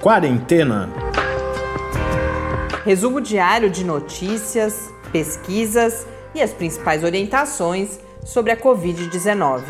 Quarentena. Resumo diário de notícias, pesquisas e as principais orientações sobre a Covid-19.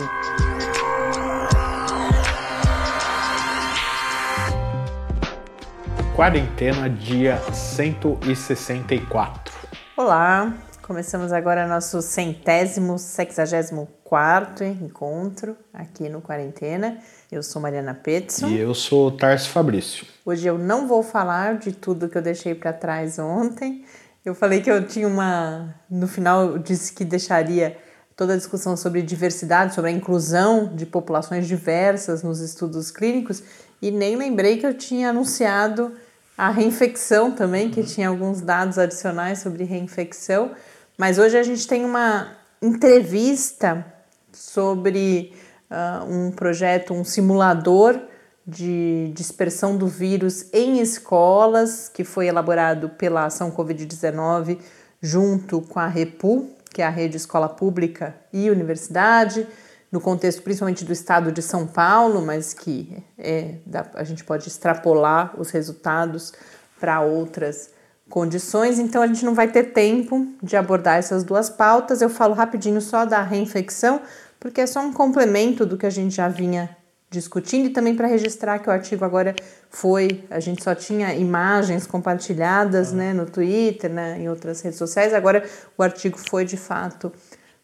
Quarentena, dia 164. Olá, começamos agora nosso centésimo, sexagésimo quarto encontro aqui no Quarentena. Eu sou Mariana Petson. E eu sou Tarso Fabrício. Hoje eu não vou falar de tudo que eu deixei para trás ontem. Eu falei que eu tinha uma. No final, eu disse que deixaria toda a discussão sobre diversidade, sobre a inclusão de populações diversas nos estudos clínicos, e nem lembrei que eu tinha anunciado a reinfecção também, que tinha alguns dados adicionais sobre reinfecção. Mas hoje a gente tem uma entrevista sobre uh, um projeto, um simulador de dispersão do vírus em escolas, que foi elaborado pela Ação Covid-19 junto com a REPU, que é a Rede Escola Pública e Universidade, no contexto principalmente do estado de São Paulo, mas que é, a gente pode extrapolar os resultados para outras condições, então a gente não vai ter tempo de abordar essas duas pautas. Eu falo rapidinho só da reinfecção, porque é só um complemento do que a gente já vinha discutindo e também para registrar que o artigo agora foi, a gente só tinha imagens compartilhadas, né, no Twitter, né, em outras redes sociais, agora o artigo foi de fato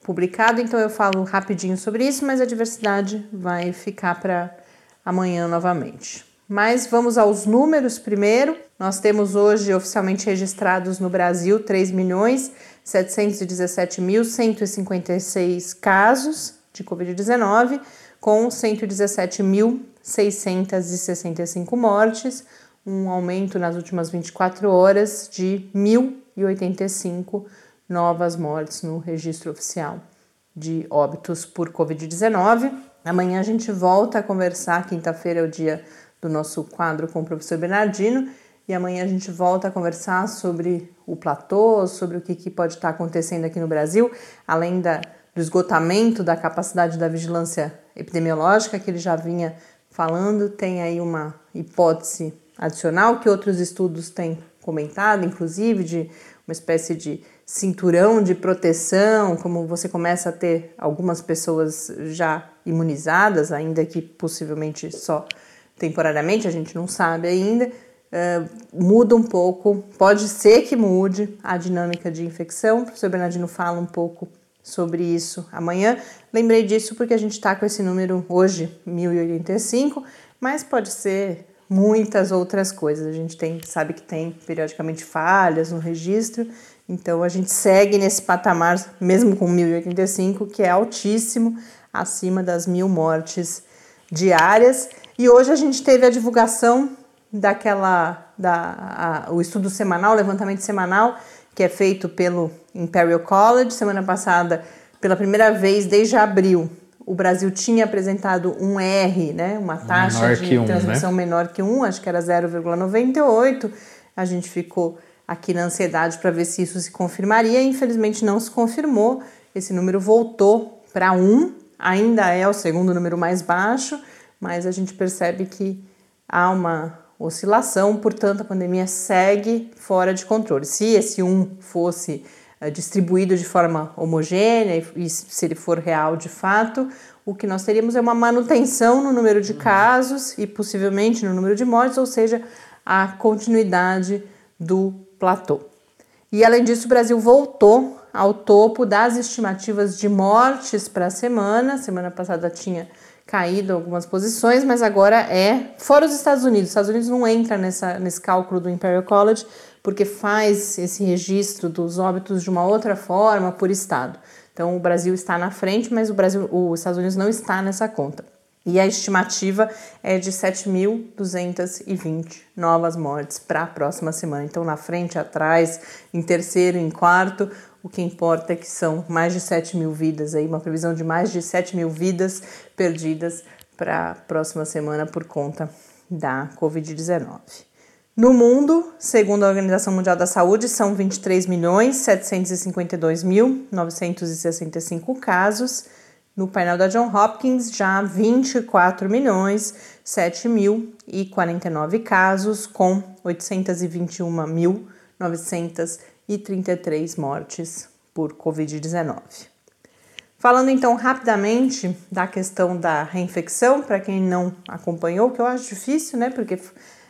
publicado, então eu falo rapidinho sobre isso, mas a diversidade vai ficar para amanhã novamente. Mas vamos aos números primeiro. Nós temos hoje oficialmente registrados no Brasil 3 milhões 717.156 casos de Covid-19, com 117.665 mortes, um aumento nas últimas 24 horas de 1.085 novas mortes no registro oficial de óbitos por Covid-19. Amanhã a gente volta a conversar, quinta-feira é o dia do nosso quadro com o professor Bernardino, e amanhã a gente volta a conversar sobre o platô, sobre o que, que pode estar acontecendo aqui no Brasil, além da, do esgotamento da capacidade da vigilância epidemiológica que ele já vinha falando, tem aí uma hipótese adicional que outros estudos têm comentado, inclusive de uma espécie de cinturão de proteção, como você começa a ter algumas pessoas já imunizadas, ainda que possivelmente só temporariamente, a gente não sabe ainda, uh, muda um pouco, pode ser que mude a dinâmica de infecção. O professor Bernardino fala um pouco sobre isso amanhã. Lembrei disso porque a gente está com esse número hoje, 1085, mas pode ser muitas outras coisas. A gente tem, sabe que tem periodicamente falhas no registro, então a gente segue nesse patamar, mesmo com 1085, que é altíssimo, acima das mil mortes diárias. E hoje a gente teve a divulgação daquela da a, o estudo semanal, o levantamento semanal que é feito pelo Imperial College. Semana passada, pela primeira vez desde abril, o Brasil tinha apresentado um R, né, uma taxa menor de transmissão né? menor que 1, acho que era 0,98. A gente ficou aqui na ansiedade para ver se isso se confirmaria. Infelizmente não se confirmou. Esse número voltou para 1, ainda é o segundo número mais baixo, mas a gente percebe que há uma oscilação, portanto, a pandemia segue fora de controle. Se esse 1 fosse uh, distribuído de forma homogênea e se ele for real de fato, o que nós teríamos é uma manutenção no número de casos e possivelmente no número de mortes, ou seja, a continuidade do platô. E além disso, o Brasil voltou ao topo das estimativas de mortes para a semana. Semana passada tinha caído algumas posições, mas agora é fora os Estados Unidos. Os Estados Unidos não entra nessa, nesse cálculo do Imperial College porque faz esse registro dos óbitos de uma outra forma por estado. Então o Brasil está na frente, mas o Brasil, os Estados Unidos não está nessa conta. E a estimativa é de 7.220 novas mortes para a próxima semana. Então, na frente, atrás, em terceiro, em quarto, o que importa é que são mais de 7 mil vidas, aí, uma previsão de mais de 7 mil vidas perdidas para a próxima semana por conta da Covid-19. No mundo, segundo a Organização Mundial da Saúde, são 23 milhões 752 mil 965 casos no painel da John Hopkins, já 24 milhões 7 mil e 49 casos, com 821.933 mortes por Covid-19. Falando então rapidamente da questão da reinfecção, para quem não acompanhou, que eu acho difícil, né? Porque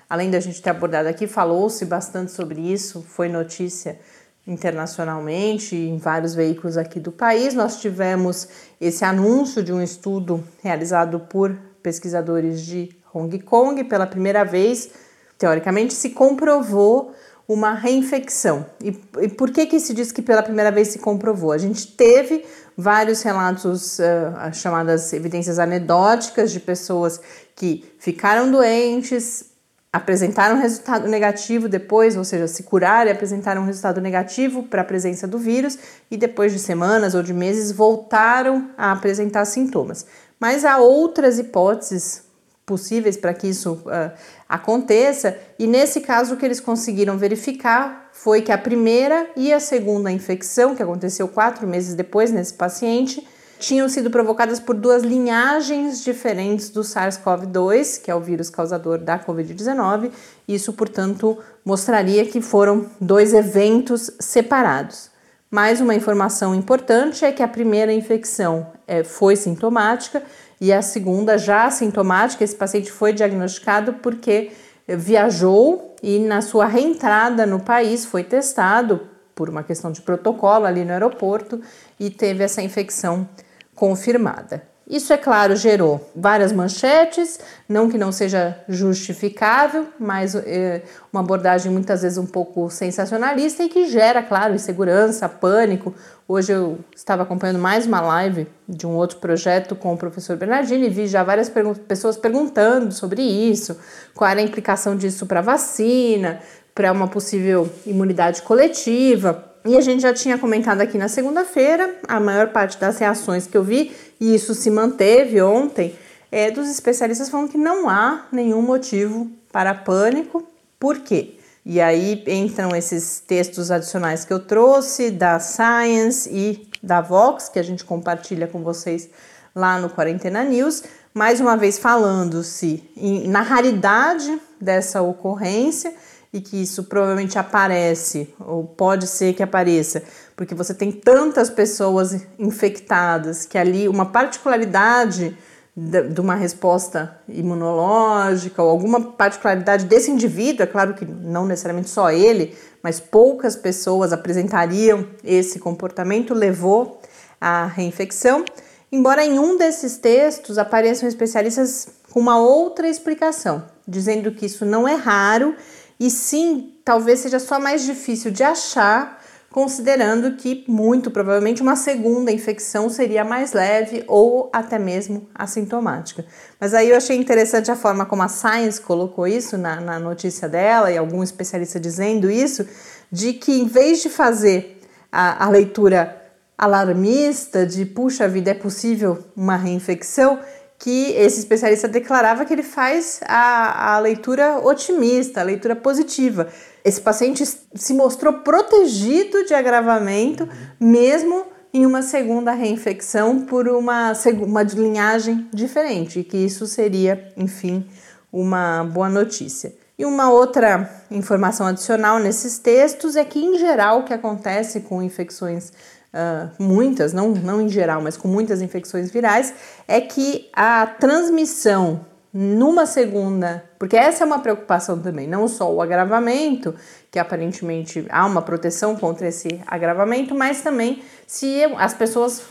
além da gente ter abordado aqui, falou-se bastante sobre isso, foi notícia internacionalmente em vários veículos aqui do país. Nós tivemos esse anúncio de um estudo realizado por pesquisadores de Hong Kong pela primeira vez, teoricamente se comprovou uma reinfecção. E, e, por que que se diz que pela primeira vez se comprovou? A gente teve vários relatos, uh, chamadas evidências anedóticas, de pessoas que ficaram doentes, apresentaram resultado negativo depois, ou seja, se curaram e apresentaram um resultado negativo para a presença do vírus e depois de semanas ou de meses voltaram a apresentar sintomas. Mas há outras hipóteses possíveis para que isso uh, aconteça, e nesse caso o que eles conseguiram verificar foi que a primeira e a segunda infecção, que aconteceu quatro meses depois nesse paciente, tinham sido provocadas por duas linhagens diferentes do SARS-CoV-2, que é o vírus causador da Covid-19. Isso, portanto, mostraria que foram dois eventos separados. Mais uma informação importante é que a primeira infecção é, foi sintomática e a segunda já sintomática. Esse paciente foi diagnosticado porque viajou e na sua reentrada no país foi testado por uma questão de protocolo ali no aeroporto e teve essa infecção confirmada. Isso, é claro, gerou várias manchetes, não que não seja justificável, mas é, uma abordagem muitas vezes um pouco sensacionalista e que gera, claro, insegurança, pânico. Hoje eu estava acompanhando mais uma live de um outro projeto com o professor Bernardini e vi já várias pessoas perguntando sobre isso, qual era a implicação disso para vacina, para uma possível imunidade coletiva. E a gente já tinha comentado aqui na segunda-feira, a maior parte das reações que eu vi, e isso se manteve ontem, é dos especialistas falando que não há nenhum motivo para pânico. Por quê? E aí entram esses textos adicionais que eu trouxe da Science e da Vox, que a gente compartilha com vocês lá no Quarentena News, mais uma vez falando-se na raridade dessa ocorrência e que isso provavelmente aparece, ou pode ser que apareça, porque você tem tantas pessoas infectadas que ali uma particularidade de uma resposta imunológica ou alguma particularidade desse indivíduo, é claro que não necessariamente só ele, mas poucas pessoas apresentariam esse comportamento, levou à reinfecção. Embora em um desses textos apareçam especialistas com uma outra explicação, dizendo que isso não é raro e sim, talvez seja só mais difícil de achar, considerando que muito provavelmente uma segunda infecção seria mais leve ou até mesmo assintomática. Mas aí eu achei interessante a forma como a Science colocou isso na, na notícia dela e algum especialista dizendo isso, de que em vez de fazer a, a leitura alarmista de puxa vida, é possível uma reinfecção, que esse especialista declarava que ele faz a, a leitura otimista, a leitura positiva. Esse paciente se mostrou protegido de agravamento, mesmo em uma segunda reinfecção por uma, uma linhagem diferente, que isso seria, enfim, uma boa notícia. E uma outra informação adicional nesses textos é que, em geral, o que acontece com infecções uh, muitas, não, não em geral, mas com muitas infecções virais, é que a transmissão numa segunda, porque essa é uma preocupação também, não só o agravamento, que aparentemente há uma proteção contra esse agravamento, mas também se as pessoas,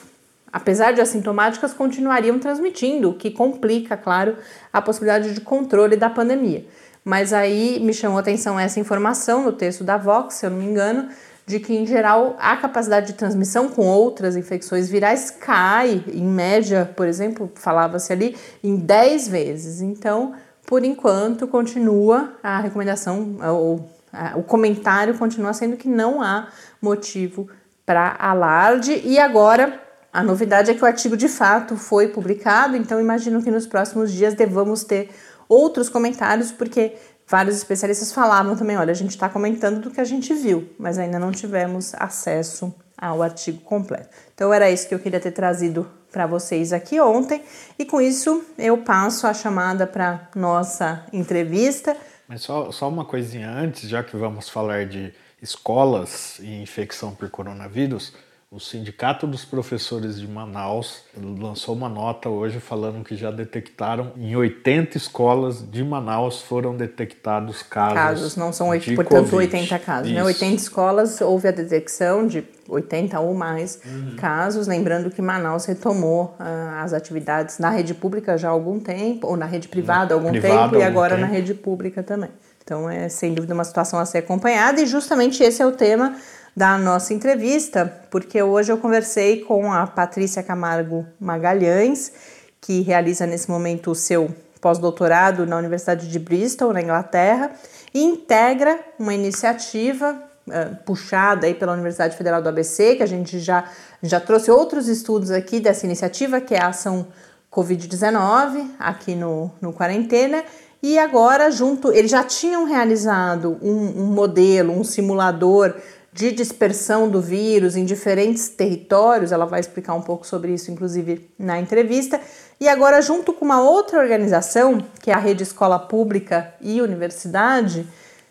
apesar de assintomáticas, continuariam transmitindo, o que complica, claro, a possibilidade de controle da pandemia. Mas aí me chamou a atenção essa informação no texto da Vox, se eu não me engano, de que, em geral, a capacidade de transmissão com outras infecções virais cai, em média, por exemplo, falava-se ali, em 10 vezes. Então, por enquanto, continua a recomendação, ou o comentário continua sendo que não há motivo para alarde. E agora, a novidade é que o artigo de fato foi publicado, então imagino que nos próximos dias devamos ter outros comentários, porque vários especialistas falavam também: olha, a gente está comentando do que a gente viu, mas ainda não tivemos acesso ao artigo completo. Então era isso que eu queria ter trazido para vocês aqui ontem. E com isso eu passo a chamada para nossa entrevista. Mas só, só uma coisinha antes, já que vamos falar de escolas e infecção por coronavírus, o Sindicato dos Professores de Manaus lançou uma nota hoje falando que já detectaram em 80 escolas de Manaus foram detectados casos. Casos, não são 8, portanto COVID. 80 casos. Né? 80 escolas houve a detecção de 80 ou mais uhum. casos. Lembrando que Manaus retomou uh, as atividades na rede pública já há algum tempo, ou na rede privada há algum privado, tempo, e agora tempo. na rede pública também. Então é sem dúvida uma situação a ser acompanhada, e justamente esse é o tema da nossa entrevista, porque hoje eu conversei com a Patrícia Camargo Magalhães, que realiza nesse momento o seu pós-doutorado na Universidade de Bristol, na Inglaterra, e integra uma iniciativa uh, puxada aí pela Universidade Federal do ABC, que a gente já, já trouxe outros estudos aqui dessa iniciativa, que é a ação Covid-19, aqui no, no Quarentena, e agora, junto, eles já tinham realizado um, um modelo, um simulador de dispersão do vírus em diferentes territórios, ela vai explicar um pouco sobre isso, inclusive, na entrevista. E agora, junto com uma outra organização, que é a Rede Escola Pública e Universidade,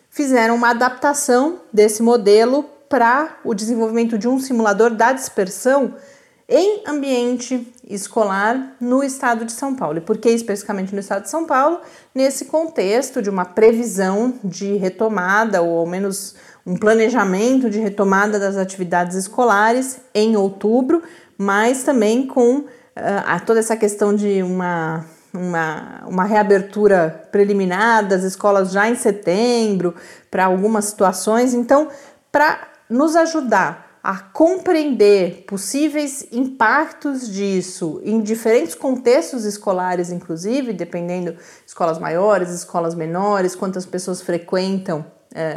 fizeram uma adaptação desse modelo para o desenvolvimento de um simulador da dispersão em ambiente escolar no estado de São Paulo. E por que especificamente no estado de São Paulo? Nesse contexto de uma previsão de retomada, ou ao menos um planejamento de retomada das atividades escolares em outubro, mas também com uh, toda essa questão de uma, uma, uma reabertura preliminar das escolas já em setembro, para algumas situações. Então, para nos ajudar a compreender possíveis impactos disso em diferentes contextos escolares, inclusive, dependendo escolas maiores, escolas menores, quantas pessoas frequentam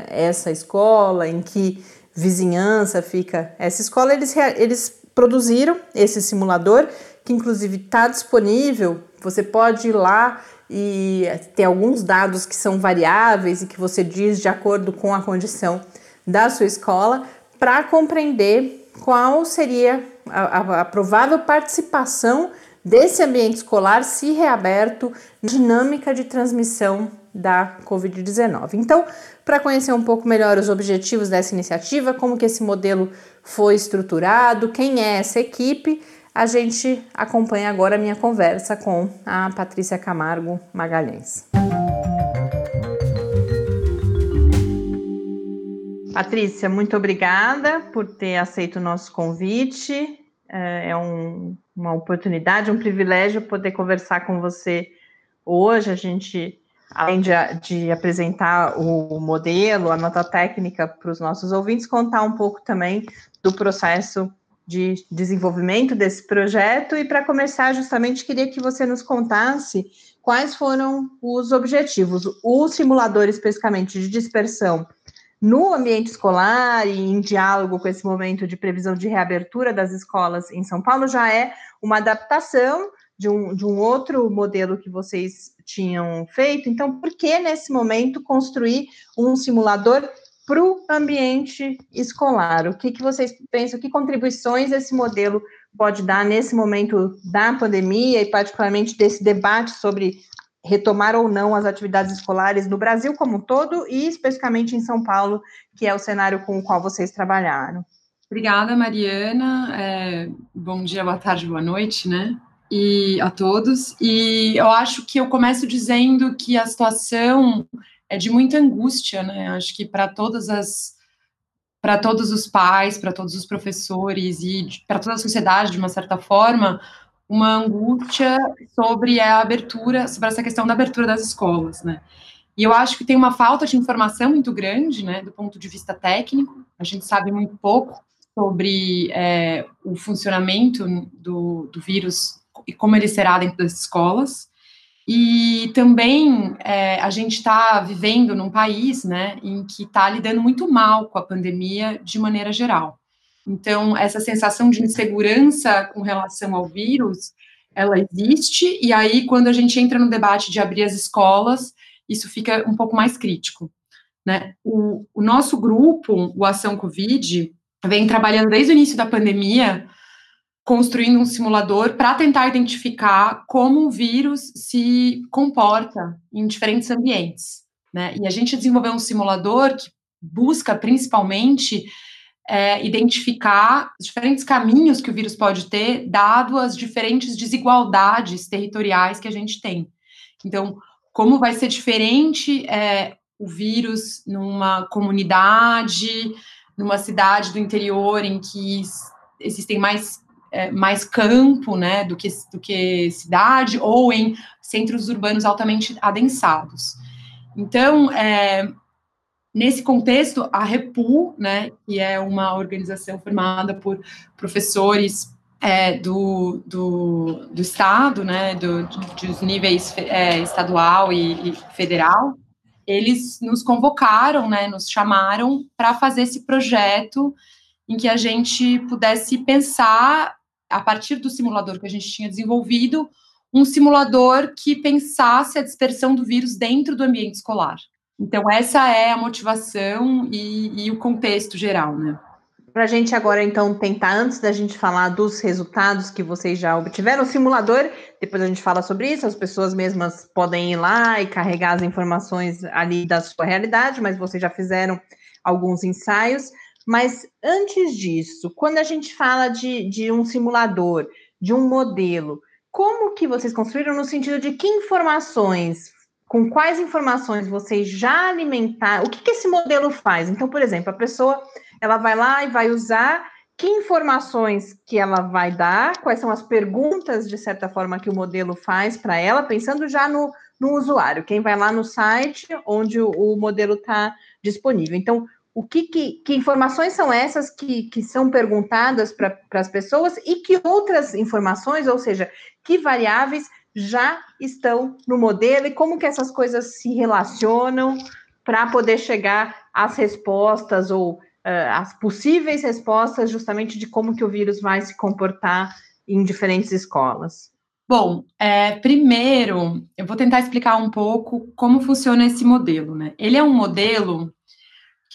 essa escola, em que vizinhança fica essa escola, eles, eles produziram esse simulador, que inclusive está disponível, você pode ir lá e tem alguns dados que são variáveis e que você diz de acordo com a condição da sua escola, para compreender qual seria a, a, a provável participação desse ambiente escolar se reaberto dinâmica de transmissão da Covid-19. Então, para conhecer um pouco melhor os objetivos dessa iniciativa, como que esse modelo foi estruturado, quem é essa equipe, a gente acompanha agora a minha conversa com a Patrícia Camargo Magalhães. Patrícia, muito obrigada por ter aceito o nosso convite. É, é um, uma oportunidade, um privilégio poder conversar com você hoje. A gente além de, de, apresentar o modelo, a nota técnica para os nossos ouvintes, contar um pouco também do processo de desenvolvimento desse projeto. E para começar, justamente queria que você nos contasse quais foram os objetivos. O simulador especificamente de dispersão no ambiente escolar e em diálogo com esse momento de previsão de reabertura das escolas em São Paulo já é uma adaptação de um, de um outro modelo que vocês tinham feito. Então, por que nesse momento construir um simulador para o ambiente escolar? O que, que vocês pensam? Que contribuições esse modelo pode dar nesse momento da pandemia e, particularmente, desse debate sobre retomar ou não as atividades escolares no Brasil como um todo e especificamente em São Paulo, que é o cenário com o qual vocês trabalharam? Obrigada, Mariana. É, bom dia, boa tarde, boa noite, né? E a todos. E eu acho que eu começo dizendo que a situação é de muita angústia, né? Acho que para todas as para todos os pais, para todos os professores e para toda a sociedade, de uma certa forma, uma angústia sobre a abertura, sobre essa questão da abertura das escolas, né? E eu acho que tem uma falta de informação muito grande, né, do ponto de vista técnico. A gente sabe muito pouco sobre é, o funcionamento do, do vírus e como ele será dentro das escolas. E também é, a gente está vivendo num país né, em que está lidando muito mal com a pandemia de maneira geral. Então, essa sensação de insegurança com relação ao vírus, ela existe, e aí, quando a gente entra no debate de abrir as escolas, isso fica um pouco mais crítico. Né? O, o nosso grupo, o Ação Covid, vem trabalhando desde o início da pandemia construindo um simulador para tentar identificar como o vírus se comporta em diferentes ambientes. Né? E a gente desenvolveu um simulador que busca principalmente é, identificar os diferentes caminhos que o vírus pode ter, dado as diferentes desigualdades territoriais que a gente tem. Então, como vai ser diferente é, o vírus numa comunidade, numa cidade do interior em que existem mais é, mais campo, né, do que, do que cidade, ou em centros urbanos altamente adensados. Então, é, nesse contexto, a Repu, né, que é uma organização formada por professores é, do, do, do, Estado, né, do, dos níveis é, estadual e, e, federal, eles nos convocaram, né, nos chamaram para fazer esse projeto em que a gente pudesse pensar a partir do simulador que a gente tinha desenvolvido, um simulador que pensasse a dispersão do vírus dentro do ambiente escolar. Então, essa é a motivação e, e o contexto geral, né? Para a gente agora, então, tentar, antes da gente falar dos resultados que vocês já obtiveram, o simulador, depois a gente fala sobre isso, as pessoas mesmas podem ir lá e carregar as informações ali da sua realidade, mas vocês já fizeram alguns ensaios. Mas antes disso, quando a gente fala de, de um simulador, de um modelo, como que vocês construíram no sentido de que informações, com quais informações vocês já alimentaram, o que, que esse modelo faz? Então, por exemplo, a pessoa ela vai lá e vai usar que informações que ela vai dar, quais são as perguntas, de certa forma, que o modelo faz para ela, pensando já no, no usuário, quem vai lá no site onde o, o modelo está disponível. Então, o que, que, que, informações são essas que, que são perguntadas para as pessoas e que outras informações, ou seja, que variáveis já estão no modelo e como que essas coisas se relacionam para poder chegar às respostas ou uh, às possíveis respostas justamente de como que o vírus vai se comportar em diferentes escolas. Bom, é, primeiro eu vou tentar explicar um pouco como funciona esse modelo, né? Ele é um modelo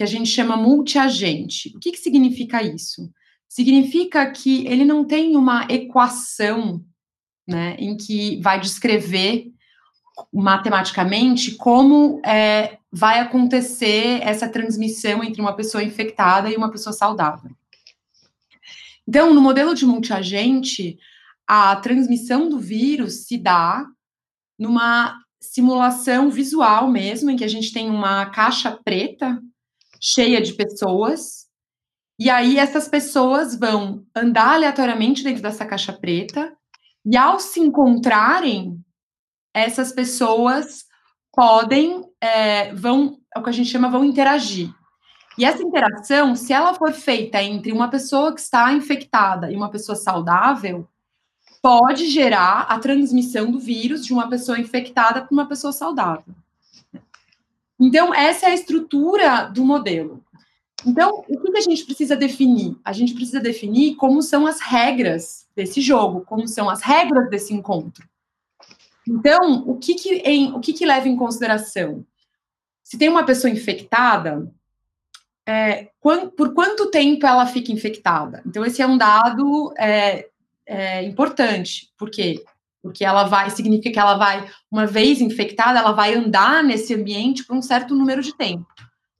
que a gente chama multiagente. O que, que significa isso? Significa que ele não tem uma equação né, em que vai descrever matematicamente como é, vai acontecer essa transmissão entre uma pessoa infectada e uma pessoa saudável. Então, no modelo de multiagente, a transmissão do vírus se dá numa simulação visual mesmo, em que a gente tem uma caixa preta cheia de pessoas. E aí essas pessoas vão andar aleatoriamente dentro dessa caixa preta e ao se encontrarem, essas pessoas podem é, vão é o que a gente chama vão interagir. E essa interação, se ela for feita entre uma pessoa que está infectada e uma pessoa saudável, pode gerar a transmissão do vírus de uma pessoa infectada para uma pessoa saudável. Então, essa é a estrutura do modelo. Então, o que a gente precisa definir? A gente precisa definir como são as regras desse jogo, como são as regras desse encontro. Então, o que, que, em, o que, que leva em consideração? Se tem uma pessoa infectada, é, por quanto tempo ela fica infectada? Então, esse é um dado é, é, importante, porque porque ela vai, significa que ela vai, uma vez infectada, ela vai andar nesse ambiente por um certo número de tempo,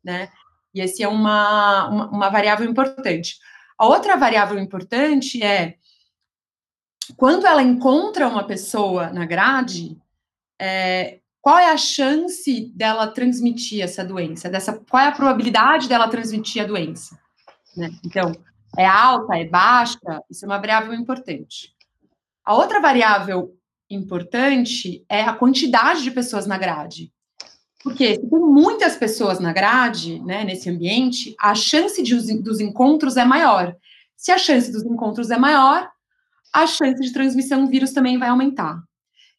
né? E esse é uma, uma, uma variável importante. A outra variável importante é quando ela encontra uma pessoa na grade, é, qual é a chance dela transmitir essa doença? Dessa, qual é a probabilidade dela transmitir a doença? Né? Então, é alta, é baixa? Isso é uma variável importante. A outra variável importante é a quantidade de pessoas na grade. Porque se tem muitas pessoas na grade, né, nesse ambiente, a chance de, dos encontros é maior. Se a chance dos encontros é maior, a chance de transmissão do vírus também vai aumentar.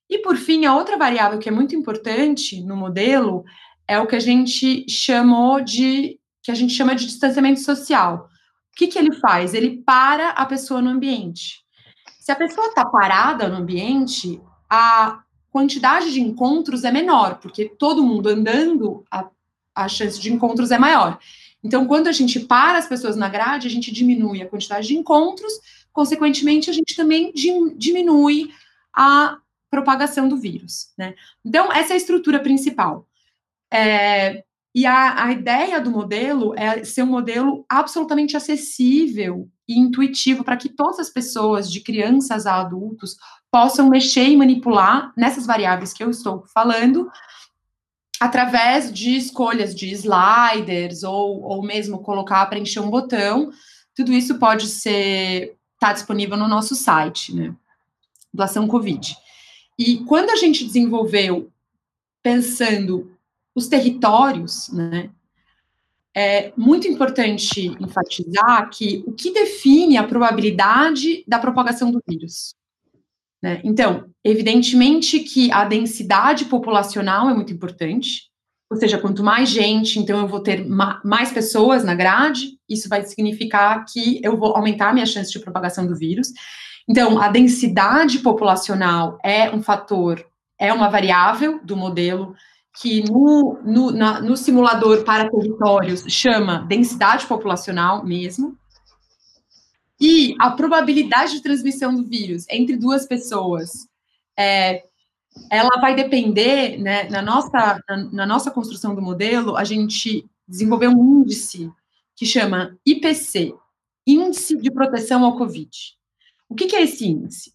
E por fim, a outra variável que é muito importante no modelo é o que a gente chamou de que a gente chama de distanciamento social. O que, que ele faz? Ele para a pessoa no ambiente. Se a pessoa está parada no ambiente, a quantidade de encontros é menor, porque todo mundo andando, a, a chance de encontros é maior. Então, quando a gente para as pessoas na grade, a gente diminui a quantidade de encontros, consequentemente, a gente também diminui a propagação do vírus, né? Então, essa é a estrutura principal. É, e a, a ideia do modelo é ser um modelo absolutamente acessível e intuitivo para que todas as pessoas, de crianças a adultos, possam mexer e manipular nessas variáveis que eu estou falando, através de escolhas de sliders ou, ou mesmo colocar, preencher um botão. Tudo isso pode ser está disponível no nosso site, né? Doação Covid. E quando a gente desenvolveu pensando os territórios, né? É muito importante enfatizar que o que define a probabilidade da propagação do vírus. Né? Então, evidentemente que a densidade populacional é muito importante, ou seja, quanto mais gente, então eu vou ter ma mais pessoas na grade, isso vai significar que eu vou aumentar a minha chance de propagação do vírus. Então, a densidade populacional é um fator, é uma variável do modelo que no, no, na, no simulador para territórios chama densidade populacional mesmo. E a probabilidade de transmissão do vírus entre duas pessoas, é, ela vai depender, né, na nossa, na, na nossa construção do modelo, a gente desenvolveu um índice que chama IPC, Índice de Proteção ao Covid. O que, que é esse índice?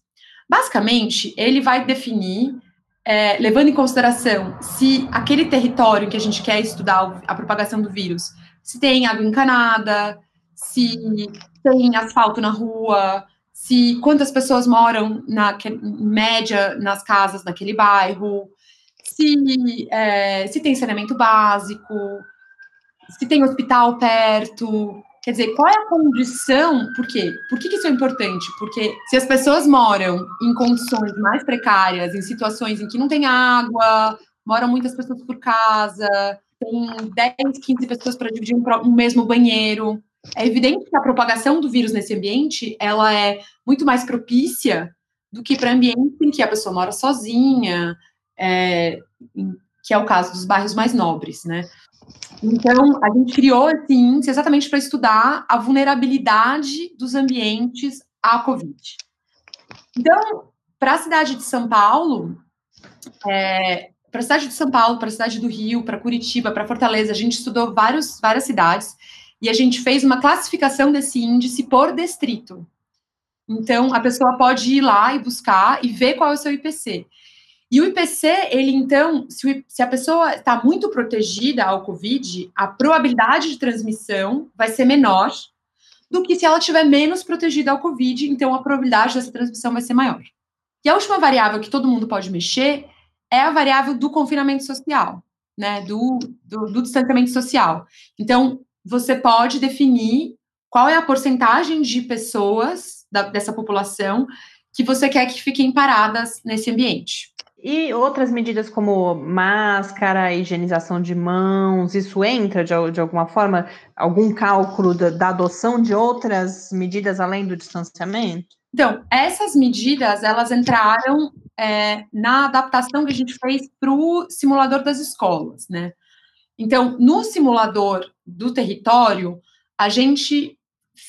Basicamente, ele vai definir é, levando em consideração se aquele território que a gente quer estudar a propagação do vírus, se tem água encanada, se tem asfalto na rua, se quantas pessoas moram na média nas casas daquele bairro, se, é, se tem saneamento básico, se tem hospital perto, Quer dizer, qual é a condição? Por quê? Por que, que isso é importante? Porque se as pessoas moram em condições mais precárias, em situações em que não tem água, moram muitas pessoas por casa, tem 10, 15 pessoas para dividir um, um mesmo banheiro, é evidente que a propagação do vírus nesse ambiente ela é muito mais propícia do que para ambientes em que a pessoa mora sozinha, é, que é o caso dos bairros mais nobres, né? Então, a gente criou esse índice exatamente para estudar a vulnerabilidade dos ambientes à Covid. Então, para a cidade de São Paulo, é, para a cidade de São Paulo, para a cidade do Rio, para Curitiba, para Fortaleza, a gente estudou vários, várias cidades e a gente fez uma classificação desse índice por distrito. Então, a pessoa pode ir lá e buscar e ver qual é o seu IPC. E o IPC, ele então, se, a pessoa está muito protegida ao Covid, a probabilidade de transmissão vai ser menor do que se ela estiver menos protegida ao Covid, então a probabilidade dessa transmissão vai ser maior. E a última variável que todo mundo pode mexer é a variável do confinamento social, né, do, do, do distanciamento social. Então, você pode definir qual é a porcentagem de pessoas da, dessa população que você quer que fiquem paradas nesse ambiente. E outras medidas como máscara, higienização de mãos, isso entra de, de alguma forma? Algum cálculo da, da, adoção de outras medidas além do distanciamento? Então, essas medidas, elas entraram é, na adaptação que a gente fez para o simulador das escolas, né? Então, no simulador do território, a gente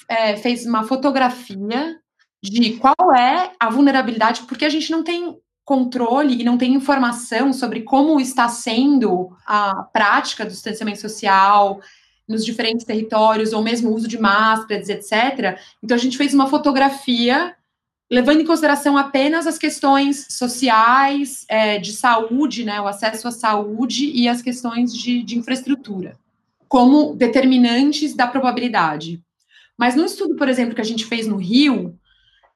é, fez uma fotografia de qual é a vulnerabilidade, porque a gente não tem controle e não tem informação sobre como está sendo a prática do distanciamento social nos diferentes territórios, ou mesmo o uso de máscaras, etc. Então, a gente fez uma fotografia levando em consideração apenas as questões sociais, é, de saúde, né, o acesso à saúde e as questões de, de infraestrutura, como determinantes da probabilidade. Mas no estudo, por exemplo, que a gente fez no Rio,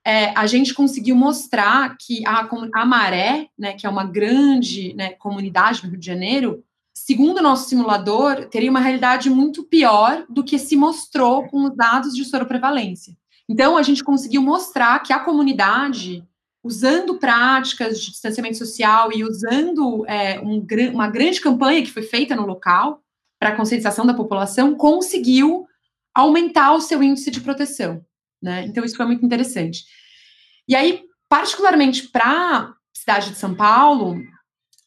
é, a gente conseguiu mostrar que a, a Maré, né, que é uma grande né, comunidade no Rio de Janeiro, segundo o nosso simulador, teria uma realidade muito pior do que se mostrou com os dados de soroprevalência. Então, a gente conseguiu mostrar que a comunidade, usando práticas de distanciamento social e usando é, um, uma grande campanha que foi feita no local para conscientização da população, conseguiu aumentar o seu índice de proteção. Né? Então, isso foi muito interessante. E aí, particularmente para a cidade de São Paulo,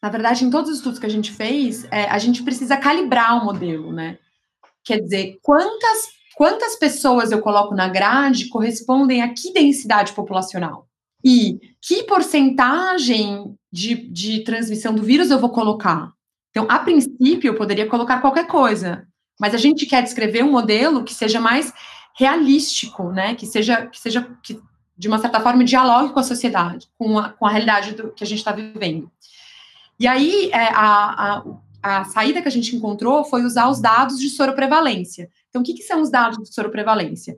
na verdade, em todos os estudos que a gente fez, é, a gente precisa calibrar o modelo, né? Quer dizer, quantas, quantas pessoas eu coloco na grade correspondem a que densidade populacional? E que porcentagem de, de transmissão do vírus eu vou colocar? Então, a princípio, eu poderia colocar qualquer coisa, mas a gente quer descrever um modelo que seja mais realístico, né? Que seja, que seja que, de uma certa forma, dialogue com a sociedade, com a, com a realidade do, que a gente está vivendo. E aí, é, a, a, a, saída que a gente encontrou foi usar os dados de soroprevalência. Então, o que, que são os dados de soroprevalência?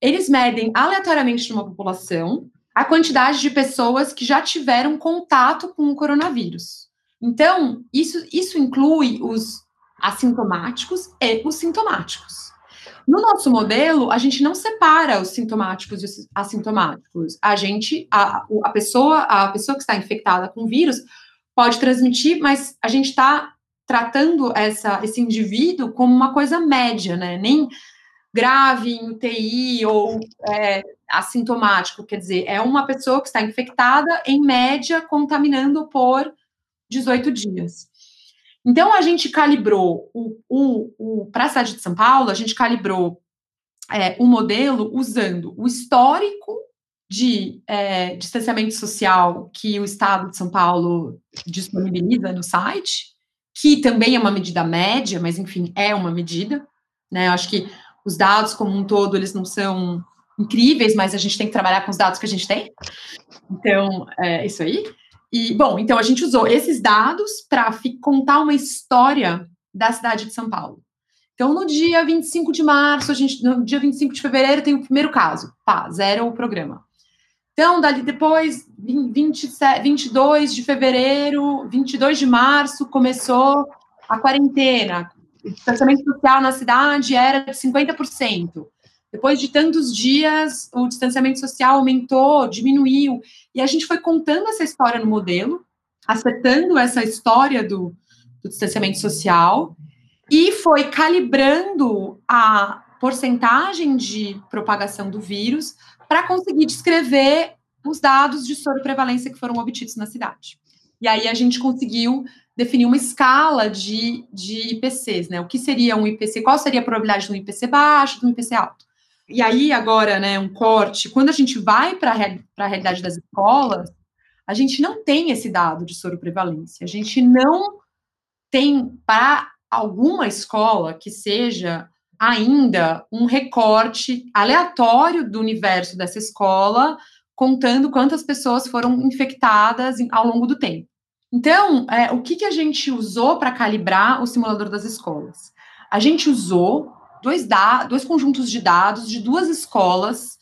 Eles medem aleatoriamente numa população a quantidade de pessoas que já tiveram contato com o coronavírus. Então, isso, isso inclui os assintomáticos e os sintomáticos. No nosso modelo, a gente não separa os sintomáticos e os assintomáticos. A gente, a, a pessoa, a pessoa que está infectada com vírus pode transmitir, mas a gente está tratando essa, esse indivíduo como uma coisa média, né? Nem grave em UTI ou é, assintomático, quer dizer, é uma pessoa que está infectada, em média, contaminando por 18 dias. Então, a gente calibrou o, o, o para a cidade de São Paulo, a gente calibrou é, o modelo usando o histórico de é, distanciamento social que o Estado de São Paulo disponibiliza no site, que também é uma medida média, mas enfim, é uma medida. Né? Eu acho que os dados como um todo, eles não são incríveis, mas a gente tem que trabalhar com os dados que a gente tem. Então, é isso aí. E, bom, então a gente usou esses dados para contar uma história da cidade de São Paulo. Então, no dia 25 de março, a gente, no dia 25 de fevereiro, tem o primeiro caso. Pá, zero o programa. Então, dali depois, 27, 22 de fevereiro, 22 de março, começou a quarentena. O distanciamento social na cidade era de 50%. Depois de tantos dias, o distanciamento social aumentou, diminuiu, e a gente foi contando essa história no modelo, acertando essa história do, do distanciamento social, e foi calibrando a porcentagem de propagação do vírus para conseguir descrever os dados de soroprevalência que foram obtidos na cidade. E aí a gente conseguiu definir uma escala de, de IPCs, né? O que seria um IPC, qual seria a probabilidade de um IPC baixo, de um IPC alto. E aí, agora, né, um corte, quando a gente vai para a realidade das escolas, a gente não tem esse dado de soroprevalência. A gente não tem, para alguma escola que seja ainda um recorte aleatório do universo dessa escola, contando quantas pessoas foram infectadas ao longo do tempo. Então, é, o que, que a gente usou para calibrar o simulador das escolas? A gente usou dois, da, dois conjuntos de dados de duas escolas,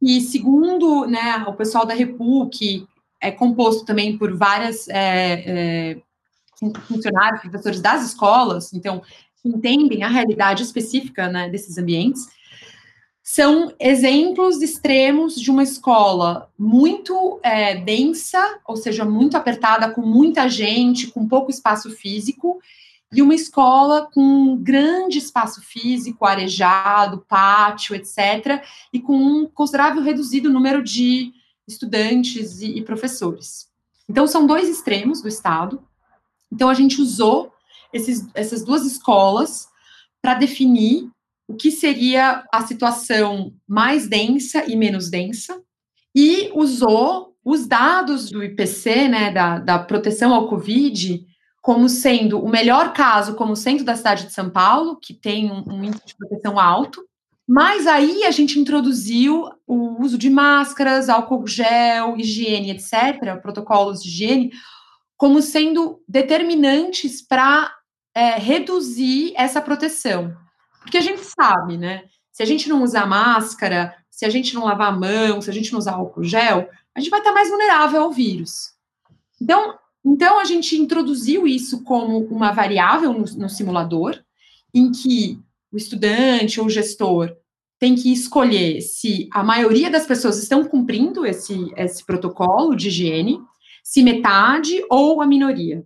e segundo né, o pessoal da Repu, que é composto também por várias é, é, funcionários, professores das escolas, então, entendem a realidade específica né, desses ambientes, são exemplos extremos de uma escola muito é, densa, ou seja, muito apertada, com muita gente, com pouco espaço físico, e uma escola com um grande espaço físico, arejado, pátio, etc., e com um considerável reduzido número de estudantes e, e professores. Então, são dois extremos do Estado. Então, a gente usou esses, essas duas escolas para definir o que seria a situação mais densa e menos densa, e usou os dados do IPC, né, da, da proteção ao Covid, como sendo o melhor caso como centro da cidade de São Paulo, que tem um, um índice de proteção alto, mas aí a gente introduziu o uso de máscaras, álcool gel, higiene, etc., protocolos de higiene, como sendo determinantes para é, reduzir essa proteção. Porque a gente sabe, né? Se a gente não usar máscara, se a gente não lavar a mão, se a gente não usar álcool gel, a gente vai estar mais vulnerável ao vírus. Então, então, a gente introduziu isso como uma variável no, no simulador, em que o estudante ou o gestor tem que escolher se a maioria das pessoas estão cumprindo esse, esse protocolo de higiene, se metade ou a minoria.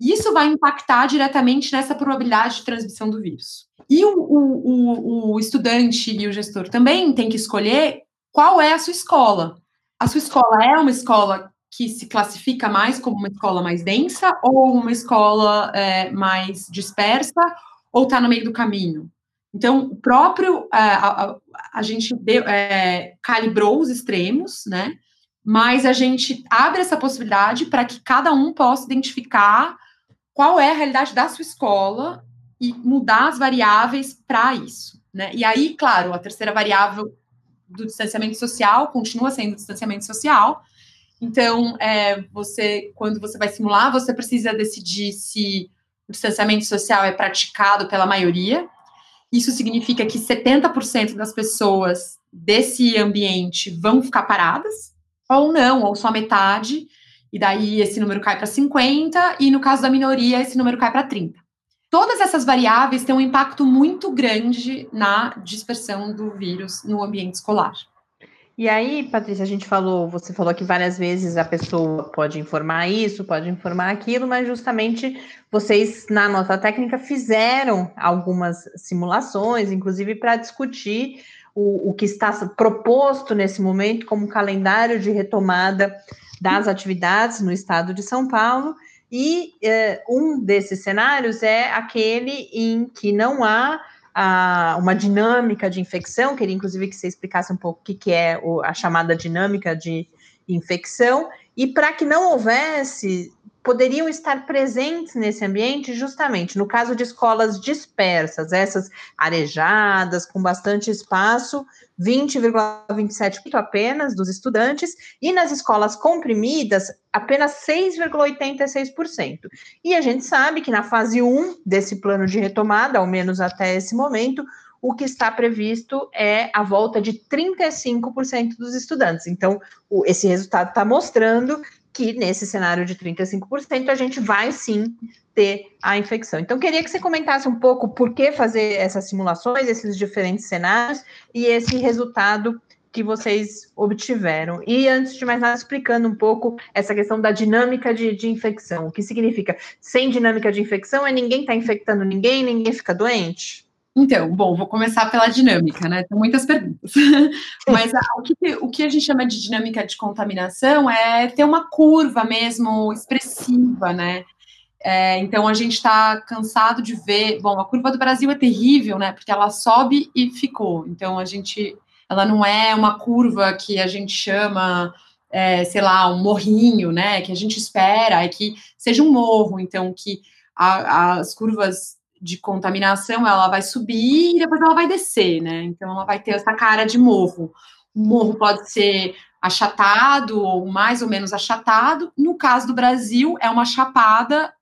Isso vai impactar diretamente nessa probabilidade de transmissão do vírus. E o, o, o, estudante e o gestor também tem que escolher qual é a sua escola. A sua escola é uma escola que se classifica mais como uma escola mais densa ou uma escola é, mais dispersa ou está no meio do caminho? Então, o próprio, a, a, a gente deu, é, calibrou os extremos, né? Mas a gente abre essa possibilidade para que cada um possa identificar qual é a realidade da sua escola e mudar as variáveis para isso, né? E aí, claro, a terceira variável do distanciamento social continua sendo distanciamento social. Então, é, você, quando você vai simular, você precisa decidir se o distanciamento social é praticado pela maioria, isso significa que 70% das pessoas desse ambiente vão ficar paradas, ou não, ou só metade, e daí esse número cai para 50, e no caso da minoria, esse número cai para 30. Todas essas variáveis têm um impacto muito grande na dispersão do vírus no ambiente escolar. E aí, Patrícia, a gente falou, você falou que várias vezes a pessoa pode informar isso, pode informar aquilo, mas justamente vocês, na nota técnica, fizeram algumas simulações, inclusive para discutir o, o que está proposto nesse momento como calendário de retomada das atividades no estado de São Paulo. E eh, um desses cenários é aquele em que não há a, uma dinâmica de infecção, queria inclusive que você explicasse um pouco o que, que é o, a chamada dinâmica de infecção, e para que não houvesse poderiam estar presentes nesse ambiente justamente no caso de escolas dispersas, essas arejadas, com bastante espaço, 20,27% apenas dos estudantes, e nas escolas comprimidas, apenas 6,86%. E a gente sabe que na fase 1 desse plano de retomada, ao menos até esse momento, o que está previsto é a volta de 35% dos estudantes. Então, o, esse resultado está mostrando que nesse cenário de 35% a gente vai sim ter a infecção. Então, queria que você comentasse um pouco por que fazer essas simulações, esses diferentes cenários e esse resultado que vocês obtiveram. E antes de mais nada, explicando um pouco essa questão da dinâmica de, de infecção. O que significa? Sem dinâmica de infecção é ninguém está infectando ninguém, ninguém fica doente? Então, bom, vou começar pela dinâmica, né? Tem muitas perguntas. Mas a, o, que, o que a gente chama de dinâmica de contaminação é ter uma curva mesmo expressiva, né? É, então a gente está cansado de ver. Bom, a curva do Brasil é terrível, né? Porque ela sobe e ficou. Então a gente, ela não é uma curva que a gente chama, é, sei lá, um morrinho, né? Que a gente espera é que seja um morro. Então que a, as curvas de contaminação, ela vai subir e depois ela vai descer, né? Então ela vai ter essa cara de morro. O morro pode ser achatado ou mais ou menos achatado. No caso do Brasil, é uma chapada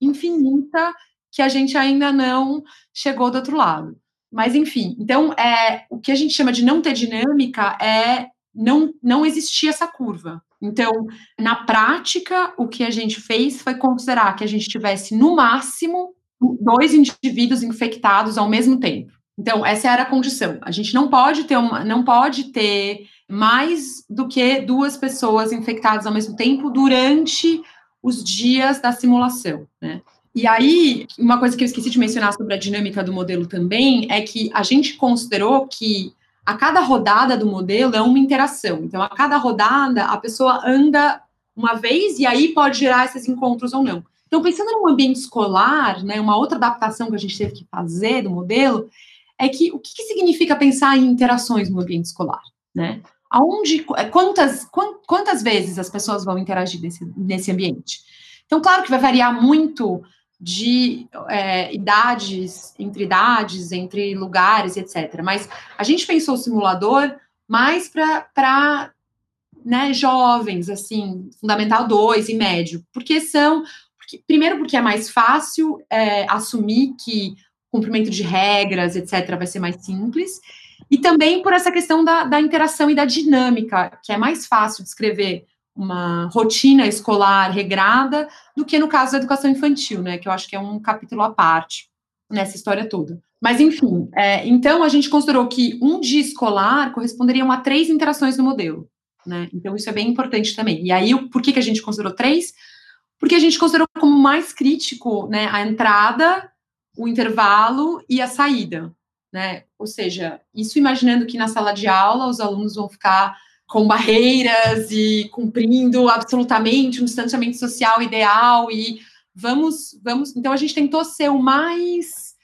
infinita que a gente ainda não chegou do outro lado. Mas enfim, então é o que a gente chama de não ter dinâmica é não não existir essa curva. Então, na prática, o que a gente fez foi considerar que a gente tivesse no máximo dois indivíduos infectados ao mesmo tempo. Então, essa era a condição. A gente não pode ter uma, não pode ter mais do que duas pessoas infectadas ao mesmo tempo durante os dias da simulação, né? E aí, uma coisa que eu esqueci de mencionar sobre a dinâmica do modelo também é que a gente considerou que a cada rodada do modelo é uma interação. Então, a cada rodada, a pessoa anda uma vez e aí pode gerar esses encontros ou não. Então, pensando no ambiente escolar, né, uma outra adaptação que a gente teve que fazer do modelo é que o que, que significa pensar em interações no ambiente escolar, né? Aonde, quantas, quantas vezes as pessoas vão interagir nesse, nesse ambiente? Então, claro que vai variar muito de é, idades, entre idades, entre lugares, etc. Mas a gente pensou o simulador mais para né, jovens, assim, fundamental 2 e médio, porque são porque, primeiro, porque é mais fácil é, assumir que cumprimento de regras, etc., vai ser mais simples. E também por essa questão da, da interação e da dinâmica, que é mais fácil descrever uma rotina escolar regrada do que no caso da educação infantil, né? Que eu acho que é um capítulo à parte nessa história toda. Mas, enfim, é, então a gente considerou que um dia escolar corresponderia a três interações no modelo. Né? Então, isso é bem importante também. E aí, por que, que a gente considerou três? porque a gente considerou mais crítico né, a entrada, o intervalo e a saída. Né? Ou seja, isso imaginando que na sala de aula os alunos vão ficar com barreiras e cumprindo absolutamente um distanciamento social ideal e vamos, vamos. Então a gente tentou ser o mais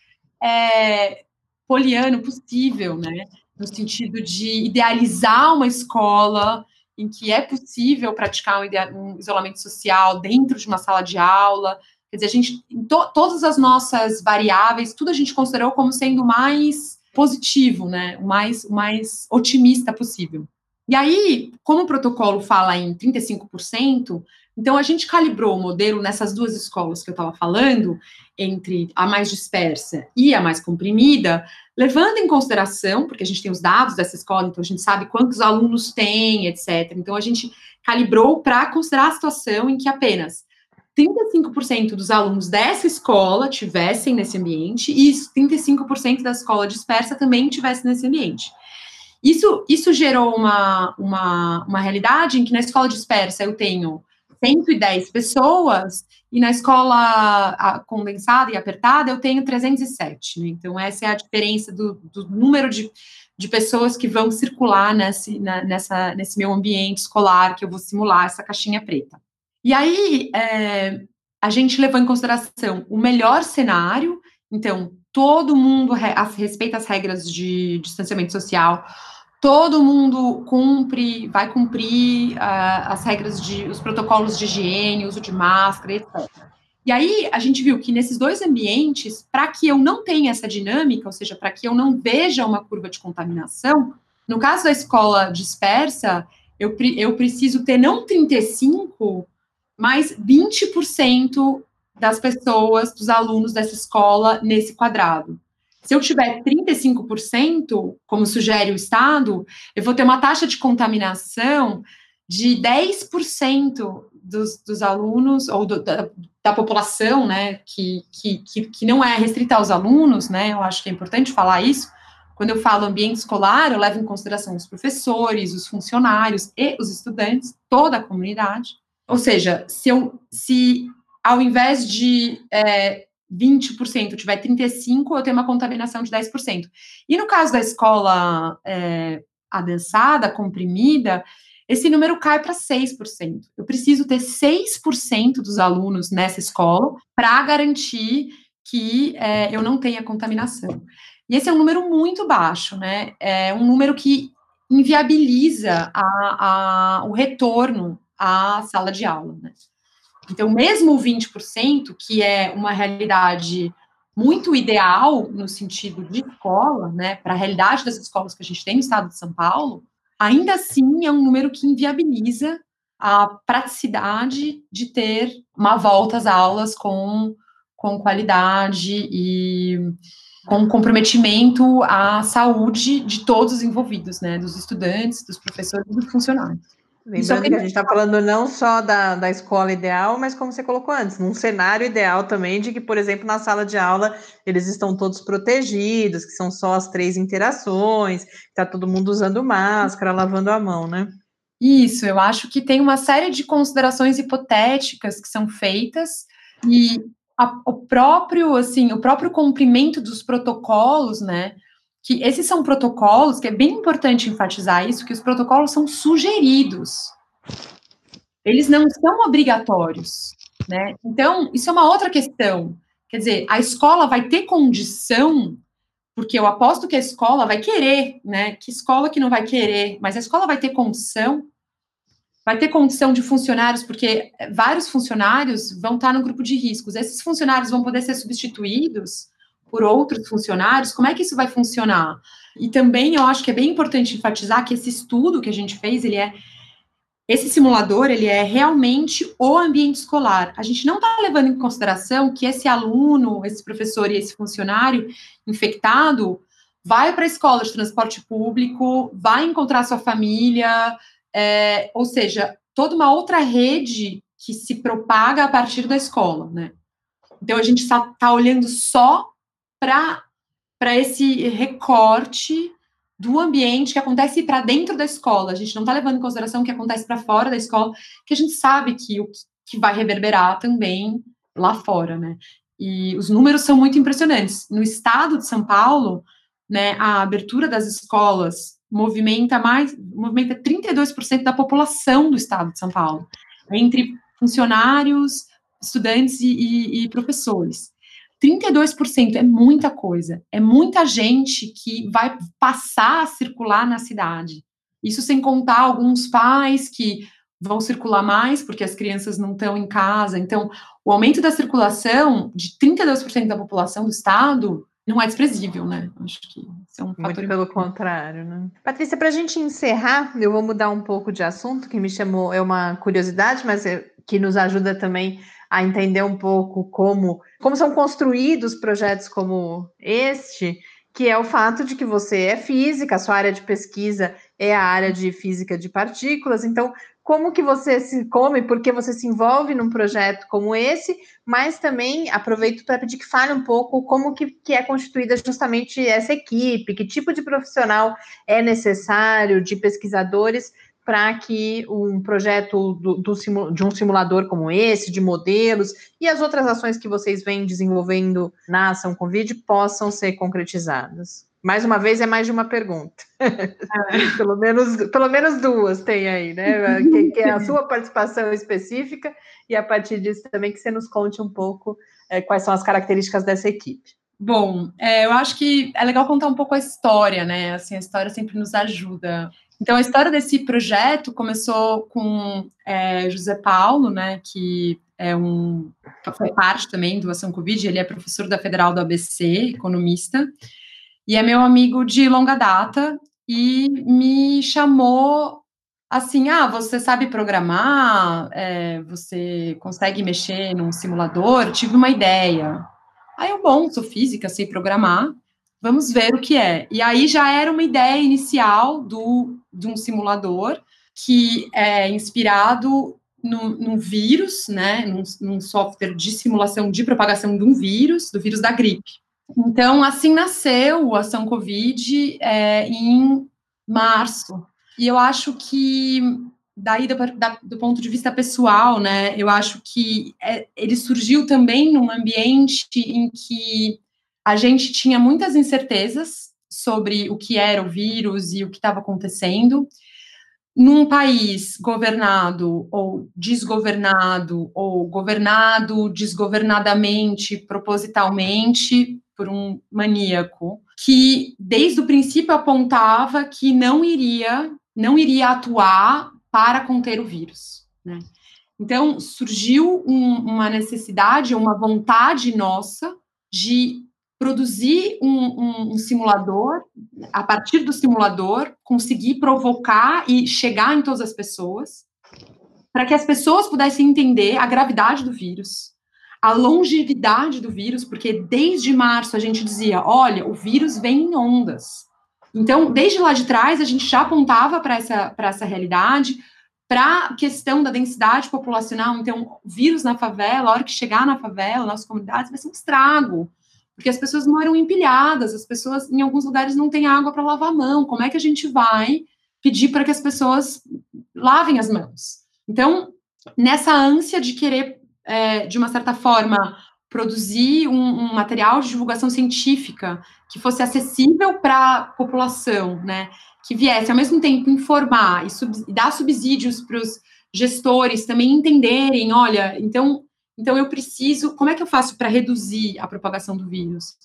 é, poliano possível, né? No sentido de idealizar uma escola em que é possível praticar um, isolamento social dentro de uma sala de aula. Quer dizer, a gente, to, todas as nossas variáveis, tudo a gente considerou como sendo mais positivo, né? O mais, o mais otimista possível. E aí, como o protocolo fala em 35%, então a gente calibrou o modelo nessas duas escolas que eu estava falando, entre a mais dispersa e a mais comprimida, levando em consideração, porque a gente tem os dados dessa escola, então a gente sabe quantos alunos tem, etc. Então a gente calibrou para considerar a situação em que apenas 35% dos alunos dessa escola tivessem nesse ambiente e 35% da escola dispersa também tivesse nesse ambiente. Isso, isso gerou uma, uma, uma realidade em que na escola dispersa eu tenho 110 pessoas e na escola condensada e apertada eu tenho 307. Né? Então, essa é a diferença do, do número de, de pessoas que vão circular nesse, na, nessa, nesse meu ambiente escolar que eu vou simular essa caixinha preta. E aí, é, a gente levou em consideração o melhor cenário, então, todo mundo respeita as regras de distanciamento social, todo mundo cumpre, vai cumprir uh, as regras de, os protocolos de higiene, uso de máscara, etc. E aí a gente viu que nesses dois ambientes, para que eu não tenha essa dinâmica, ou seja, para que eu não veja uma curva de contaminação, no caso da escola dispersa, eu, eu preciso ter não 35, mais 20% das pessoas, dos alunos dessa escola nesse quadrado. Se eu tiver 35%, como sugere o Estado, eu vou ter uma taxa de contaminação de 10% dos, dos alunos, ou do, da, da, população, né, que, que, que não é restrita aos alunos, né, eu acho que é importante falar isso. Quando eu falo ambiente escolar, eu levo em consideração os professores, os funcionários e os estudantes, toda a comunidade. Ou seja, se, eu, se ao invés de é, 20%, tiver 35%, eu tenho uma contaminação de 10%. E no caso da escola é, adensada, comprimida, esse número cai para 6%. Eu preciso ter 6% dos alunos nessa escola para garantir que é, eu não tenha contaminação. E esse é um número muito baixo, né? É um número que inviabiliza a, a, o retorno à sala de aula, né? Então, mesmo o 20%, que é uma realidade muito ideal no sentido de escola, né, para a realidade das escolas que a gente tem no estado de São Paulo, ainda assim é um número que inviabiliza a praticidade de ter uma volta às aulas com, com qualidade e com comprometimento à saúde de todos os envolvidos, né, dos estudantes, dos professores e dos funcionários. Lembrando que a gente está falando não só da, da escola ideal, mas como você colocou antes, num cenário ideal também de que, por exemplo, na sala de aula eles estão todos protegidos, que são só as três interações, está todo mundo usando máscara, lavando a mão, né? Isso, eu acho que tem uma série de considerações hipotéticas que são feitas e a, o próprio, assim, o próprio cumprimento dos protocolos, né? Que esses são protocolos, que é bem importante enfatizar isso, que os protocolos são sugeridos. Eles não são obrigatórios, né? Então, isso é uma outra questão. Quer dizer, a escola vai ter condição, porque eu aposto que a escola vai querer, né? Que escola que não vai querer, mas a escola vai ter condição, vai ter condição de funcionários, porque vários funcionários vão estar no grupo de riscos. Esses funcionários vão poder ser substituídos por outros funcionários, como é que isso vai funcionar? E também eu acho que é bem importante enfatizar que esse estudo que a gente fez, ele é esse simulador, ele é realmente o ambiente escolar. A gente não está levando em consideração que esse aluno, esse professor e esse funcionário infectado vai para a escola de transporte público, vai encontrar sua família, é, ou seja, toda uma outra rede que se propaga a partir da escola, né? Então a gente está tá olhando só para esse recorte do ambiente que acontece para dentro da escola. A gente não está levando em consideração o que acontece para fora da escola, que a gente sabe que o que vai reverberar também lá fora, né? E os números são muito impressionantes. No estado de São Paulo, né, a abertura das escolas movimenta mais, movimenta 32% da população do estado de São Paulo, entre funcionários, estudantes e, e, e professores. 32% é muita coisa, é muita gente que vai passar a circular na cidade. Isso sem contar alguns pais que vão circular mais porque as crianças não estão em casa. Então, o aumento da circulação de 32% da população do estado não é desprezível, né? Acho que isso é um fator. Muito pelo contrário, né? Patrícia, para a gente encerrar, eu vou mudar um pouco de assunto, que me chamou, é uma curiosidade, mas é, que nos ajuda também a entender um pouco como, como são construídos projetos como este, que é o fato de que você é física, sua área de pesquisa é a área de física de partículas, então como que você se come, porque você se envolve num projeto como esse, mas também aproveito para pedir que fale um pouco como que, que é constituída justamente essa equipe, que tipo de profissional é necessário, de pesquisadores, para que um projeto do, do, de um simulador como esse, de modelos e as outras ações que vocês vêm desenvolvendo na Ação Covid possam ser concretizadas. Mais uma vez, é mais de uma pergunta. É. pelo, menos, pelo menos duas tem aí, né? Que, que, é a sua participação específica e a partir disso também que você nos conte um pouco é, quais são as características dessa equipe. Bom, é, eu acho que é legal contar um pouco a história, né? Assim, a história sempre nos ajuda. Então, a história desse projeto começou com é, José Paulo, né? Que é um foi parte também do Ação Covid. Ele é professor da Federal do ABC, economista e é meu amigo de longa data e me chamou assim, ah, você sabe programar, é, você consegue mexer num simulador? Tive uma ideia. Aí eu, bom, sou física, sei programar, vamos ver o que é. E aí já era uma ideia inicial do, de um simulador que é inspirado no, num vírus, né, num, num software de simulação de propagação de um vírus, do vírus da gripe. Então, assim nasceu o Ação Covid é, em março. E eu acho que, daí, do, da, do, ponto de vista pessoal, né, eu acho que é, ele surgiu também num ambiente em que a gente tinha muitas incertezas sobre o que era o vírus e o que estava acontecendo num país governado ou desgovernado, ou governado desgovernadamente, propositalmente, por um maníaco, que desde o princípio apontava que não iria, não iria atuar para conter o vírus. Né? Então, surgiu um, uma necessidade, uma vontade nossa de produzir um, um, um, simulador, a partir do simulador, conseguir provocar e chegar em todas as pessoas, para que as pessoas pudessem entender a gravidade do vírus, a longevidade do vírus, porque desde março a gente dizia: olha, o vírus vem em ondas. Então, desde lá de trás, a gente já apontava para essa, essa realidade, para a questão da densidade populacional. Então, vírus na favela, a hora que chegar na favela, nas comunidades, vai ser um estrago porque as pessoas moram empilhadas, as pessoas em alguns lugares não têm água para lavar a mão. Como é que a gente vai pedir para que as pessoas lavem as mãos? Então, nessa ânsia de querer, é, de uma certa forma, produzir um, um, material de divulgação científica que fosse acessível para a população, né? Que viesse ao mesmo tempo informar e, sub, e dar subsídios para os gestores também entenderem, olha, então então, eu preciso. Como é que eu faço para reduzir a propagação do vírus?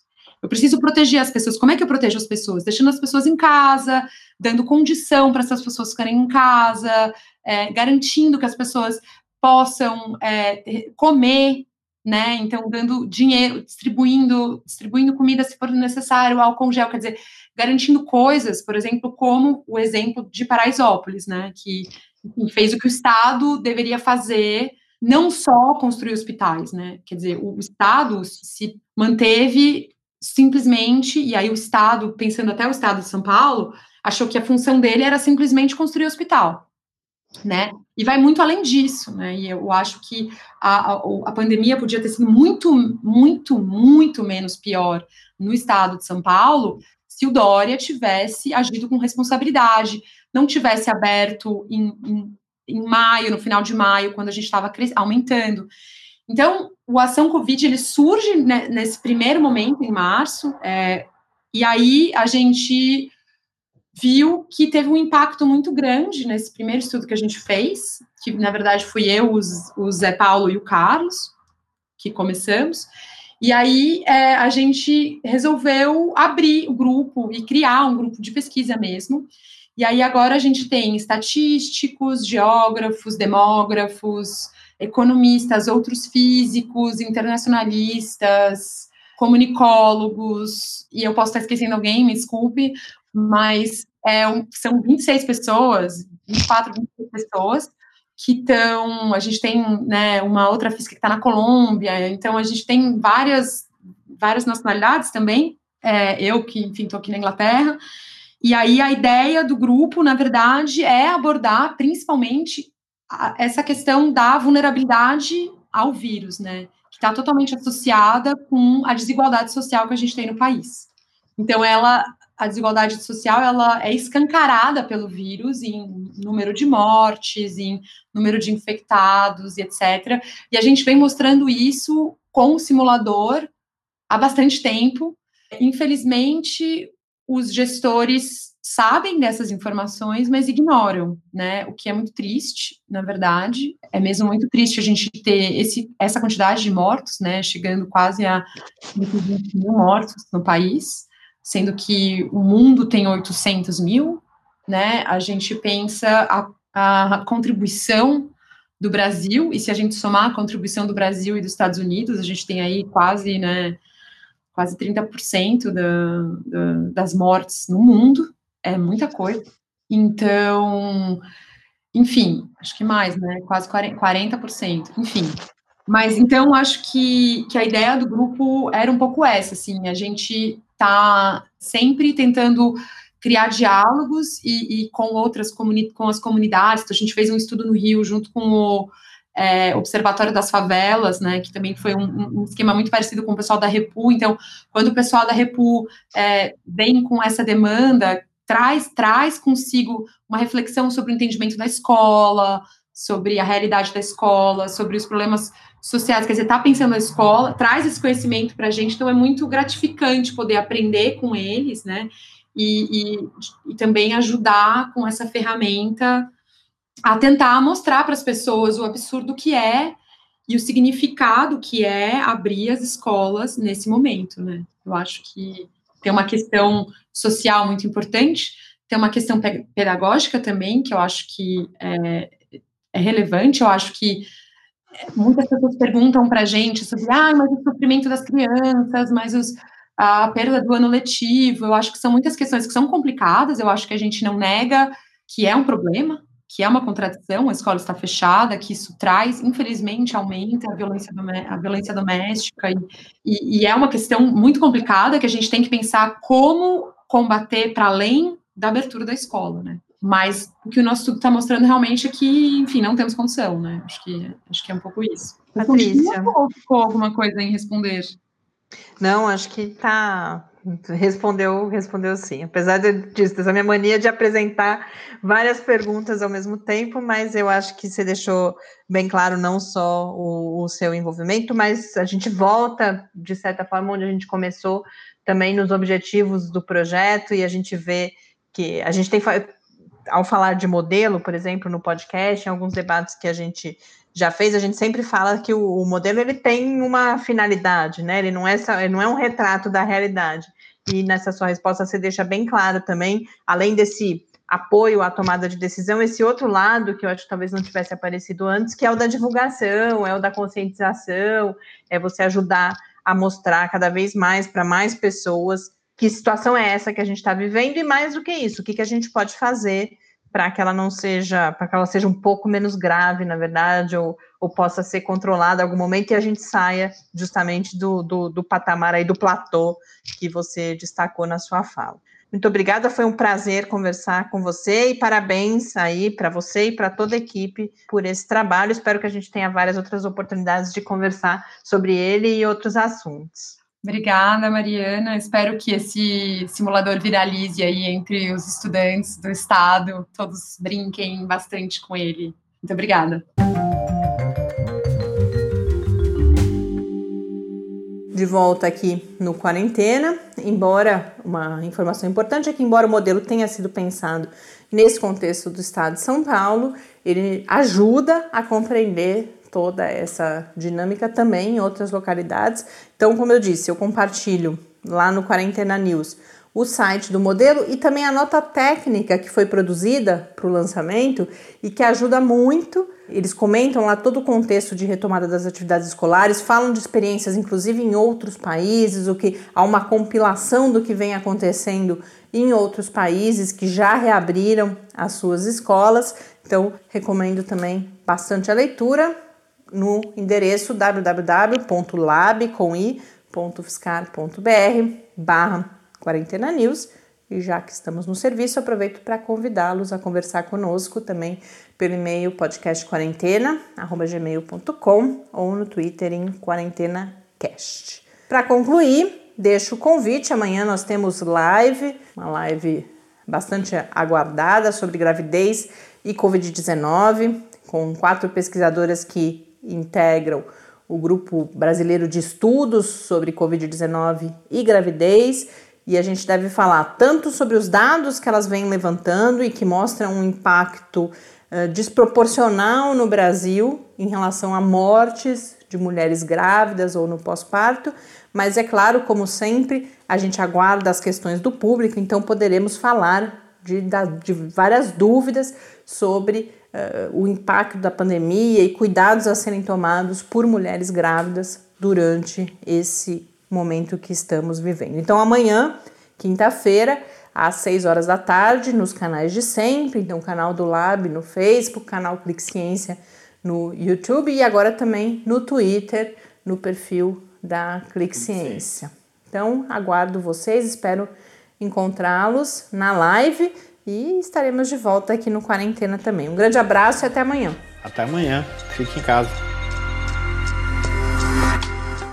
Eu preciso proteger as pessoas. Como é que eu protejo as pessoas? Deixando as pessoas em casa, dando condição para essas pessoas ficarem em casa, é, garantindo que as pessoas possam é, comer, né? Então, dando dinheiro, distribuindo, distribuindo comida se for necessário, álcool gel, quer dizer, garantindo coisas, por exemplo, como o exemplo de Paraisópolis, né? Que fez o que o Estado deveria fazer não só construir hospitais, né? Quer dizer, o Estado se manteve simplesmente, e aí o Estado, pensando até o Estado de São Paulo, achou que a função dele era simplesmente construir hospital, né? E vai muito além disso, né? E eu acho que a, a, a pandemia podia ter sido muito, muito, muito menos pior no Estado de São Paulo se o Dória tivesse agido com responsabilidade, não tivesse aberto em, em em maio, no final de maio, quando a gente estava aumentando. Então, o Ação Covid, ele surge né, nesse primeiro momento, em março, é, e aí a gente viu que teve um impacto muito grande nesse primeiro estudo que a gente fez, que na verdade fui eu, os, o Zé Paulo e o Carlos, que começamos, E aí é, a gente resolveu abrir o grupo e criar um grupo de pesquisa mesmo. E aí agora a gente tem estatísticos, geógrafos, demógrafos, economistas, outros físicos, internacionalistas, comunicólogos, e eu posso estar esquecendo alguém, me desculpe, mas é um, são 26 pessoas, 24, 26 pessoas, que estão. A gente tem né, uma outra física que está na Colômbia, então a gente tem várias, várias nacionalidades também. É, eu que, enfim, estou aqui na Inglaterra. E aí a ideia do grupo, na verdade, é abordar principalmente a, essa questão da vulnerabilidade ao vírus, né? Que está totalmente associada com a desigualdade social que a gente tem no país. Então, ela a desigualdade social ela é escancarada pelo vírus em número de mortes, em número de infectados e etc. E a gente vem mostrando isso com o simulador há bastante tempo. Infelizmente, os gestores sabem dessas informações, mas ignoram, né? O que é muito triste, na verdade. É mesmo muito triste a gente ter esse, essa quantidade de mortos, né? Chegando quase a 20 mil mortos no país sendo que o mundo tem 800 mil, né? A gente pensa a, a contribuição do Brasil, e se a gente somar a contribuição do Brasil e dos Estados Unidos, a gente tem aí quase, né, quase 30% da, da, das mortes no mundo, é muita coisa. Então, enfim, acho que mais, né, quase 40%, enfim. Mas então acho que, que a ideia do grupo era um pouco essa, assim, a gente está sempre tentando criar diálogos e, e, com outras com as comunidades. Então, a gente fez um estudo no Rio junto com o é, Observatório das Favelas, né, que também foi um, um, esquema muito parecido com o pessoal da Repu. Então, quando o pessoal da Repu é, vem com essa demanda, traz, traz consigo uma reflexão sobre o entendimento da escola, sobre a realidade da escola, sobre os problemas sociais, quer dizer, está pensando na escola, traz esse conhecimento para a gente, então é muito gratificante poder aprender com eles, né? E, e, e também ajudar com essa ferramenta a tentar mostrar para as pessoas o absurdo que é e o significado que é abrir as escolas nesse momento, né? Eu acho que tem uma questão social muito importante, tem uma questão pedagógica também, que eu acho que é, é relevante, eu acho que muitas pessoas perguntam para a gente sobre, ah, mas o sofrimento das crianças, mas os, a perda do ano letivo, eu acho que são muitas questões que são complicadas, eu acho que a gente não nega que é um problema, que é uma contradição, a escola está fechada, que isso traz, infelizmente, aumenta a violência, a violência doméstica, e, e, e é uma questão muito complicada que a gente tem que pensar como combater para além da abertura da escola, né? Mas o que o nosso estudo está mostrando realmente é que, enfim, não temos condição, né? Acho que, acho que é um pouco isso. Patrícia. Ficou alguma coisa em responder? Não, acho que tá. Respondeu, respondeu sim. Apesar disso, dessa minha mania de apresentar várias perguntas ao mesmo tempo, mas eu acho que você deixou bem claro não só o, o seu envolvimento, mas a gente volta, de certa forma, onde a gente começou, também nos objetivos do projeto, e a gente vê que a gente tem ao falar de modelo, por exemplo, no podcast, em alguns debates que a gente já fez, a gente sempre fala que o, o modelo ele tem uma finalidade, né? Ele não é ele não é um retrato da realidade. E nessa sua resposta você deixa bem claro também, além desse apoio à tomada de decisão, esse outro lado que eu acho que talvez não tivesse aparecido antes, que é o da divulgação, é o da conscientização, é você ajudar a mostrar cada vez mais para mais pessoas que situação é essa que a gente está vivendo e mais do que isso, o que, que a gente pode fazer para que ela não seja, para que ela seja um pouco menos grave, na verdade, ou, ou possa ser controlada em algum momento e a gente saia justamente do, do, do patamar aí, do platô que você destacou na sua fala. Muito obrigada, foi um prazer conversar com você e parabéns aí para você e para toda a equipe por esse trabalho. Espero que a gente tenha várias outras oportunidades de conversar sobre ele e outros assuntos. Obrigada, Mariana. Espero que esse simulador viralize aí entre os estudantes do estado, todos brinquem bastante com ele. Muito obrigada. De volta aqui no quarentena, embora uma informação importante é que embora o modelo tenha sido pensado nesse contexto do estado de São Paulo, ele ajuda a compreender toda essa dinâmica também em outras localidades. Então, como eu disse, eu compartilho lá no Quarentena News o site do modelo e também a nota técnica que foi produzida para o lançamento e que ajuda muito. Eles comentam lá todo o contexto de retomada das atividades escolares, falam de experiências, inclusive em outros países, o que há uma compilação do que vem acontecendo em outros países que já reabriram as suas escolas. Então, recomendo também bastante a leitura no endereço www.lab.fiscar.br barra Quarentena News. E já que estamos no serviço, aproveito para convidá-los a conversar conosco também pelo e-mail podcastquarentena.gmail.com ou no Twitter em QuarentenaCast. Para concluir, deixo o convite. Amanhã nós temos live, uma live bastante aguardada sobre gravidez e Covid-19, com quatro pesquisadoras que integram o grupo brasileiro de estudos sobre Covid-19 e gravidez e a gente deve falar tanto sobre os dados que elas vêm levantando e que mostram um impacto uh, desproporcional no Brasil em relação a mortes de mulheres grávidas ou no pós-parto, mas é claro, como sempre, a gente aguarda as questões do público, então poderemos falar de, de várias dúvidas sobre uh, o impacto da pandemia e cuidados a serem tomados por mulheres grávidas durante esse momento que estamos vivendo. Então, amanhã, quinta-feira, às 6 horas da tarde, nos canais de sempre, então, canal do Lab no Facebook, canal Clique Ciência no YouTube e agora também no Twitter, no perfil da Clique Ciência. Então, aguardo vocês, espero encontrá-los na live e estaremos de volta aqui no Quarentena também. Um grande abraço e até amanhã. Até amanhã. Fique em casa.